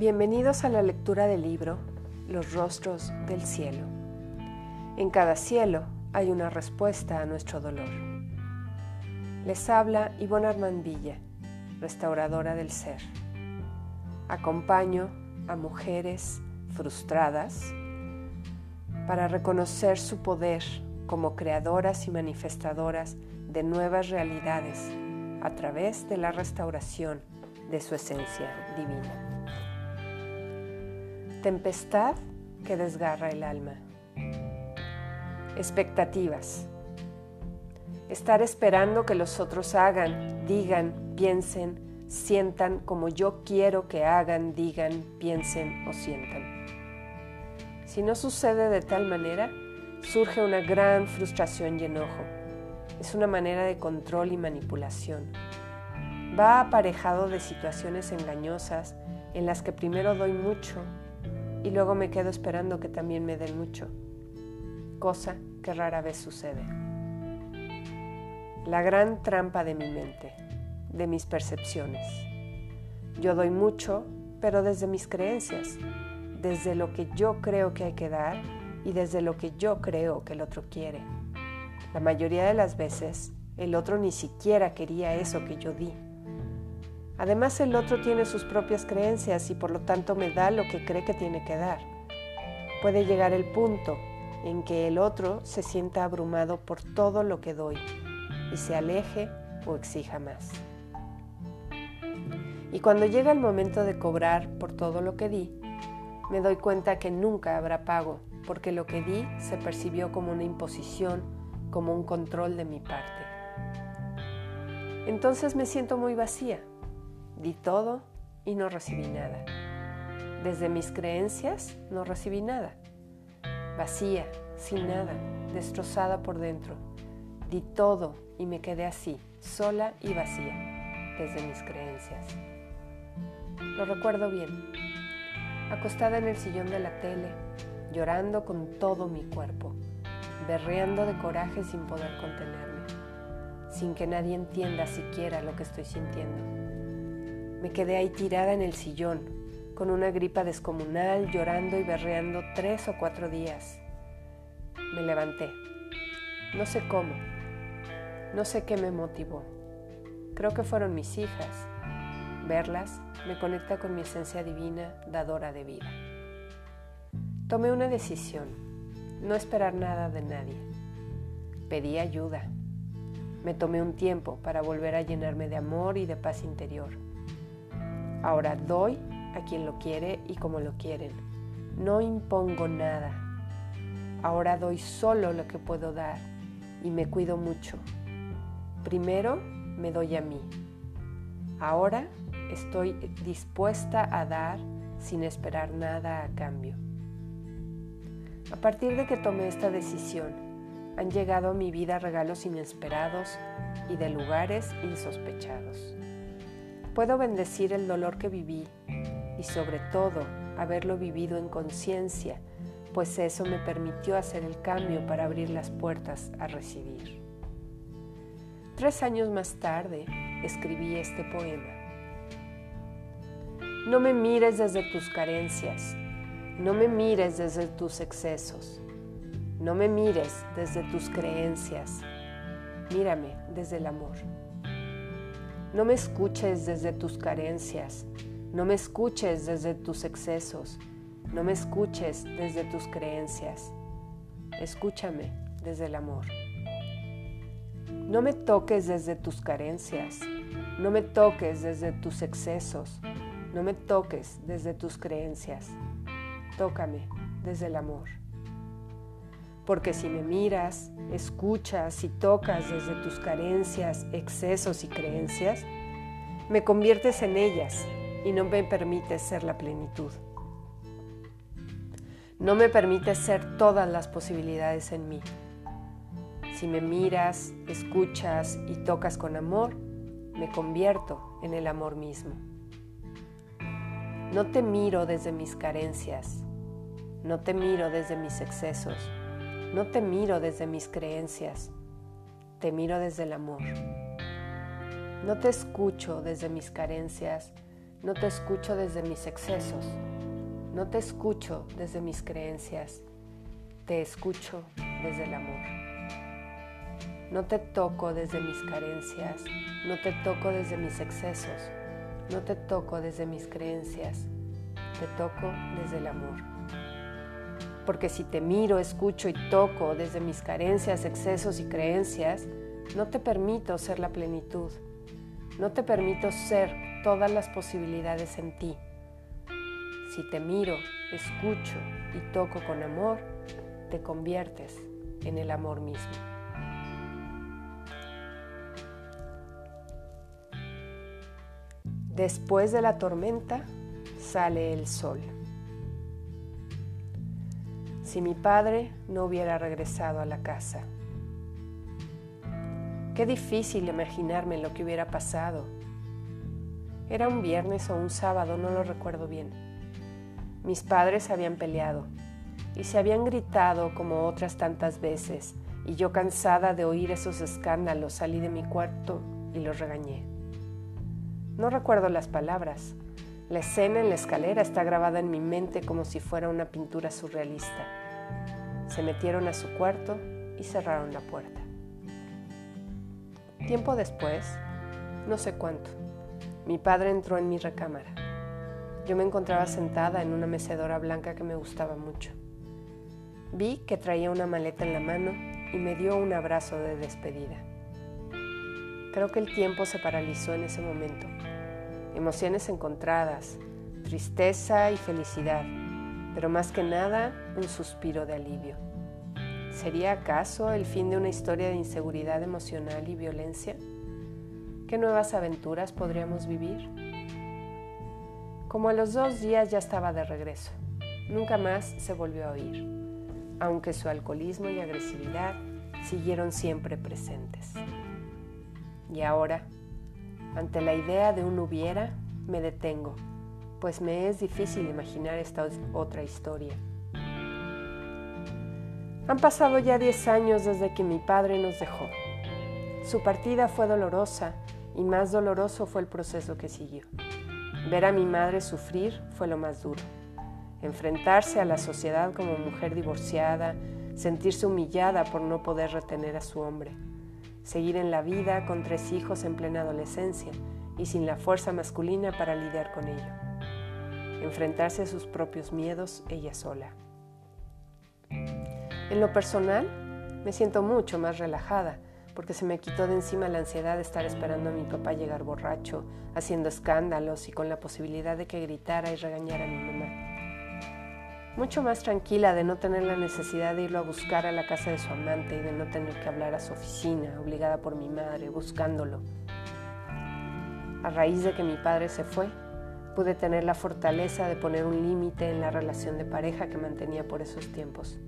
Bienvenidos a la lectura del libro Los rostros del cielo. En cada cielo hay una respuesta a nuestro dolor. Les habla Ivonne Armand Villa, restauradora del ser. Acompaño a mujeres frustradas para reconocer su poder como creadoras y manifestadoras de nuevas realidades a través de la restauración de su esencia divina. Tempestad que desgarra el alma. Expectativas. Estar esperando que los otros hagan, digan, piensen, sientan como yo quiero que hagan, digan, piensen o sientan. Si no sucede de tal manera, surge una gran frustración y enojo. Es una manera de control y manipulación. Va aparejado de situaciones engañosas en las que primero doy mucho y luego me quedo esperando que también me den mucho, cosa que rara vez sucede. La gran trampa de mi mente, de mis percepciones. Yo doy mucho, pero desde mis creencias, desde lo que yo creo que hay que dar y desde lo que yo creo que el otro quiere. La mayoría de las veces, el otro ni siquiera quería eso que yo di. Además, el otro tiene sus propias creencias y por lo tanto me da lo que cree que tiene que dar. Puede llegar el punto en que el otro se sienta abrumado por todo lo que doy y se aleje o exija más. Y cuando llega el momento de cobrar por todo lo que di, me doy cuenta que nunca habrá pago, porque lo que di se percibió como una imposición, como un control de mi parte. Entonces me siento muy vacía, Di todo y no recibí nada. Desde mis creencias no recibí nada. Vacía, sin nada, destrozada por dentro. Di todo y me quedé así, sola y vacía, desde mis creencias. Lo recuerdo bien. Acostada en el sillón de la tele, llorando con todo mi cuerpo, berreando de coraje sin poder contenerme, sin que nadie entienda siquiera lo que estoy sintiendo me quedé ahí tirada en el sillón, con una gripa descomunal, llorando y berreando tres o cuatro días. Me levanté. No sé cómo. No sé qué me motivó. Creo que fueron mis hijas. Verlas me conecta con mi esencia divina, dadora de vida. Tomé una decisión, no esperar nada de nadie. Pedí ayuda. Me tomé un tiempo para volver a llenarme de amor y de paz interior. Ahora doy a quien lo quiere y como lo quieren. No impongo nada. Ahora doy solo lo que puedo dar y me cuido mucho. Primero me doy a mí. Ahora estoy dispuesta a dar sin esperar nada a cambio. A partir de que tomé esta decisión, han llegado a mi vida regalos inesperados y de lugares insospechados. Puedo bendecir el dolor que viví y sobre todo haberlo vivido en conciencia, pues eso me permitió hacer el cambio para abrir las puertas a recibir. Tres años más tarde escribí este poema. No me mires desde tus carencias, no me mires desde tus excesos, no me mires desde tus creencias, mírame desde el amor. No me escuches desde tus carencias, no me escuches desde tus excesos, no me escuches desde tus creencias. Escúchame desde el amor. No me toques desde tus carencias, no me toques desde tus excesos, no me toques desde tus creencias. Tócame desde el amor. Porque si me miras, escuchas y tocas desde tus carencias, excesos y creencias, me conviertes en ellas y no me permites ser la plenitud. No me permites ser todas las posibilidades en mí. Si me miras, escuchas y tocas con amor, me convierto en el amor mismo. No te miro desde mis carencias, no te miro desde mis excesos no te miro desde mis creencias, te miro desde el amor. No te escucho desde mis carencias, No te escucho desde mis excesos. No te escucho desde mis creencias. Te escucho desde el amor. No te toco desde mis carencias. No te toco desde mis excesos. No te toco desde mis creencias. Te toco desde el amor. Porque si te miro, escucho y toco desde mis carencias, excesos y creencias, no te permito ser la plenitud. No te permito ser todas las posibilidades en ti. Si te miro, escucho y toco con amor, te conviertes en el amor mismo. Después de la tormenta sale el sol. Si mi padre no hubiera regresado a la casa. Qué difícil imaginarme lo que hubiera pasado era un viernes o un sábado, no lo recuerdo bien. Mis padres habían peleado y se habían gritado como otras tantas veces, y yo cansada de oír esos escándalos salí de mi cuarto y los regañé. No recuerdo las palabras. La escena en la escalera está grabada en mi mente como si fuera una pintura surrealista. Se metieron a su cuarto y cerraron la puerta. Tiempo después, no sé cuánto, mi padre entró en mi recámara. Yo me encontraba sentada en una mecedora blanca que me gustaba mucho. Vi que traía una maleta en la mano y me dio un abrazo de despedida. Creo que el tiempo se paralizó en ese momento. Emociones encontradas, tristeza y felicidad, pero más que nada un suspiro de alivio. ¿Sería acaso el fin de una historia de inseguridad emocional y violencia? ¿Qué nuevas aventuras podríamos vivir? Como a los dos días ya estaba de regreso. Nunca más se volvió a oír, aunque su alcoholismo y agresividad siguieron siempre presentes. Y ahora, ante la idea de un hubiera, me detengo, pues me es difícil imaginar esta otra historia. Han pasado ya 10 años desde que mi padre nos dejó. Su partida fue dolorosa y más doloroso fue el proceso que siguió. Ver a mi madre sufrir fue lo más duro. Enfrentarse a la sociedad como mujer divorciada, sentirse humillada por no poder retener a su hombre, seguir en la vida con tres hijos en plena adolescencia y sin la fuerza masculina para lidiar con ello. Enfrentarse a sus propios miedos ella sola. En lo personal, me siento mucho más relajada porque se me quitó de encima la ansiedad de estar esperando a mi papá llegar borracho, haciendo escándalos y con la posibilidad de que gritara y regañara a mi mamá. Mucho más tranquila de no tener la necesidad de irlo a buscar a la casa de su amante y de no tener que hablar a su oficina, obligada por mi madre, buscándolo. A raíz de que mi padre se fue, pude tener la fortaleza de poner un límite en la relación de pareja que mantenía por esos tiempos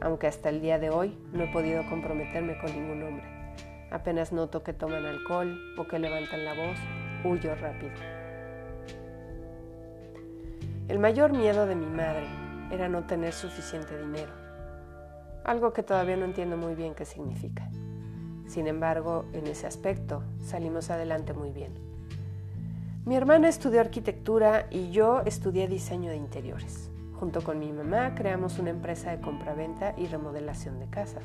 aunque hasta el día de hoy no he podido comprometerme con ningún hombre. Apenas noto que toman alcohol o que levantan la voz, huyo rápido. El mayor miedo de mi madre era no tener suficiente dinero, algo que todavía no entiendo muy bien qué significa. Sin embargo, en ese aspecto salimos adelante muy bien. Mi hermana estudió arquitectura y yo estudié diseño de interiores. Junto con mi mamá creamos una empresa de compraventa y remodelación de casas.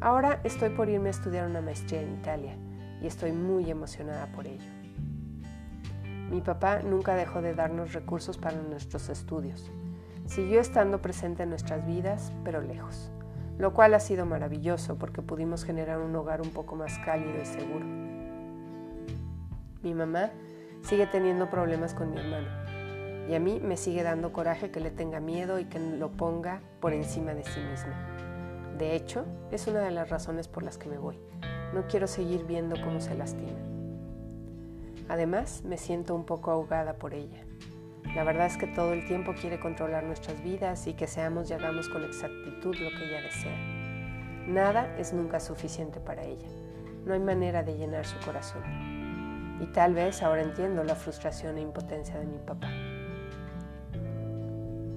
Ahora estoy por irme a estudiar una maestría en Italia y estoy muy emocionada por ello. Mi papá nunca dejó de darnos recursos para nuestros estudios. Siguió estando presente en nuestras vidas, pero lejos, lo cual ha sido maravilloso porque pudimos generar un hogar un poco más cálido y seguro. Mi mamá sigue teniendo problemas con mi hermano y a mí me sigue dando coraje que le tenga miedo y que lo ponga por encima de sí misma. De hecho, es una de las razones por las que me voy. No quiero seguir viendo cómo se lastima. Además, me siento un poco ahogada por ella. La verdad es que todo el tiempo quiere controlar nuestras vidas y que seamos y hagamos con exactitud lo que ella desea. Nada es nunca suficiente para ella. No hay manera de llenar su corazón. Y tal vez ahora entiendo la frustración e impotencia de mi papá.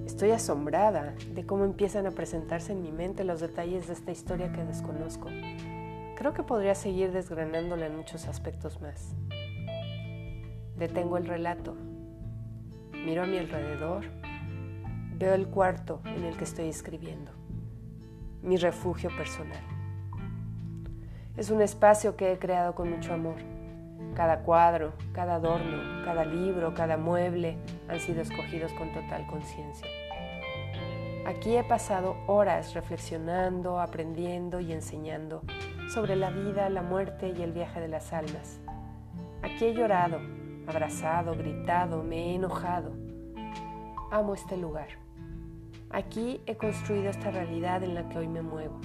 Estoy asombrada de cómo empiezan a presentarse en mi mente los detalles de esta historia que desconozco. Creo que podría seguir desgranándola en muchos aspectos más. Detengo el relato. Miro a mi alrededor. Veo el cuarto en el que estoy escribiendo. Mi refugio personal. Es un espacio que he creado con mucho amor. Cada cuadro, cada adorno, cada libro, cada mueble han sido escogidos con total conciencia. Aquí he pasado horas reflexionando, aprendiendo y enseñando sobre la vida, la muerte y el viaje de las almas. Aquí he llorado, abrazado, gritado, me he enojado. Amo este lugar. Aquí he construido esta realidad en la que hoy me muevo.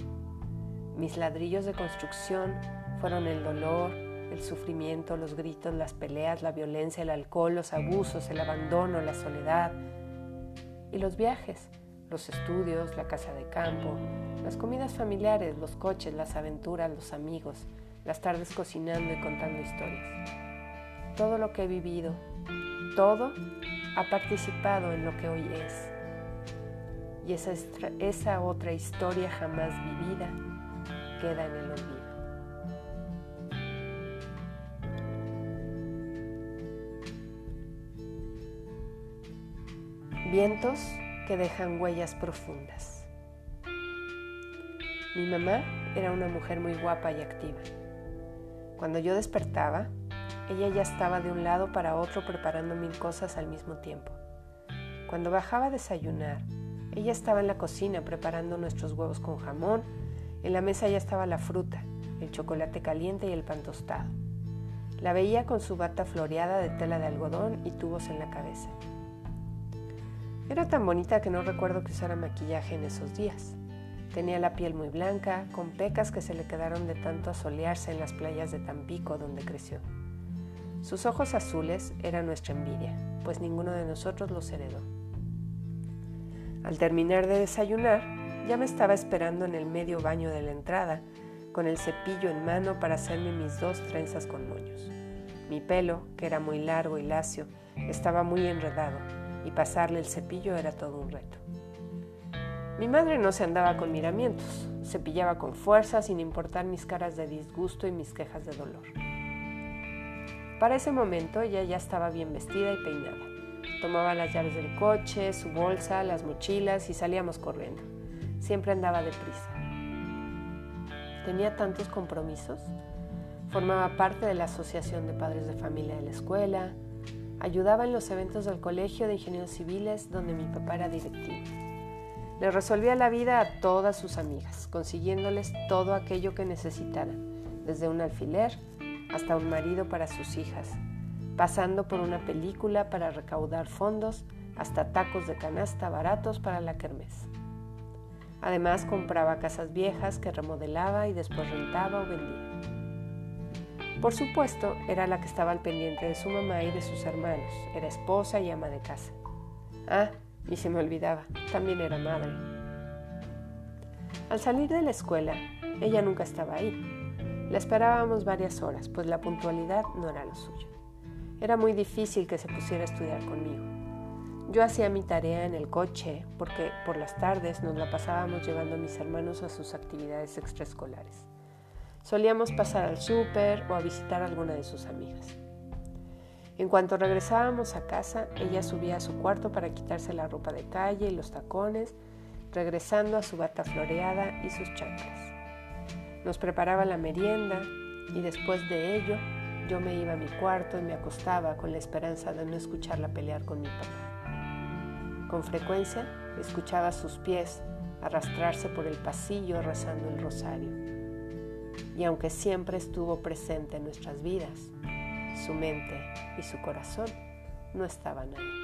Mis ladrillos de construcción fueron el dolor, el sufrimiento, los gritos, las peleas, la violencia, el alcohol, los abusos, el abandono, la soledad y los viajes, los estudios, la casa de campo, las comidas familiares, los coches, las aventuras, los amigos, las tardes cocinando y contando historias. Todo lo que he vivido, todo ha participado en lo que hoy es. Y esa, otra historia jamás vivida queda en el olvido. Vientos que dejan huellas profundas. Mi mamá era una mujer muy guapa y activa. Cuando yo despertaba, ella ya estaba de un lado para otro preparando mil cosas al mismo tiempo. Cuando bajaba a desayunar, ella estaba en la cocina preparando nuestros huevos con jamón, en la mesa ya estaba la fruta, el chocolate caliente y el pan tostado. La veía con su bata floreada de tela de algodón y tubos en la cabeza. Era tan bonita que no recuerdo que usara maquillaje en esos días. Tenía la piel muy blanca, con pecas que se le quedaron de tanto asolearse en las playas de Tampico donde creció. Sus ojos azules eran nuestra envidia, pues ninguno de nosotros los heredó. Al terminar de desayunar, ya me estaba esperando en el medio baño de la entrada, con el cepillo en mano para hacerme mis dos trenzas con moños. Mi pelo, que era muy largo y lacio, estaba muy enredado, y pasarle el cepillo era todo un reto. Mi madre no se andaba con miramientos, cepillaba con fuerza sin importar mis caras de disgusto y mis quejas de dolor. Para ese momento ella ya estaba bien vestida y peinada. Tomaba las llaves del coche, su bolsa, las mochilas y salíamos corriendo. Siempre andaba deprisa. Tenía tantos compromisos. Formaba parte de la Asociación de Padres de Familia de la escuela, Ayudaba en los eventos del Colegio de Ingenieros Civiles donde mi papá era directivo. Le resolvía la vida a todas sus amigas, consiguiéndoles todo aquello que necesitaran, desde un alfiler hasta un marido para sus hijas, pasando por una película para recaudar fondos hasta tacos de canasta baratos para la kermés. Además compraba casas viejas que remodelaba y después rentaba o vendía. Por supuesto, era la que estaba al pendiente de su mamá y de sus hermanos. Era esposa y ama de casa. Ah, y se me olvidaba, también era madre. Al salir de la escuela, ella nunca estaba ahí. La esperábamos varias horas, pues la puntualidad no era lo suyo. Era muy difícil que se pusiera a estudiar conmigo. Yo hacía mi tarea en el coche porque por las tardes nos la pasábamos llevando a mis hermanos a sus actividades extraescolares. Solíamos pasar al súper o a visitar a alguna de sus amigas. En cuanto regresábamos a casa, ella subía a su cuarto para quitarse la ropa de calle y los tacones, regresando a su bata floreada y sus chanclas. Nos preparaba la merienda y después de ello yo me iba a mi cuarto y me acostaba con la esperanza de no escucharla pelear con mi papá. Con frecuencia escuchaba sus pies arrastrarse por el pasillo rezando el rosario y aunque siempre estuvo presente en nuestras vidas, su mente y su corazón no estaban ahí.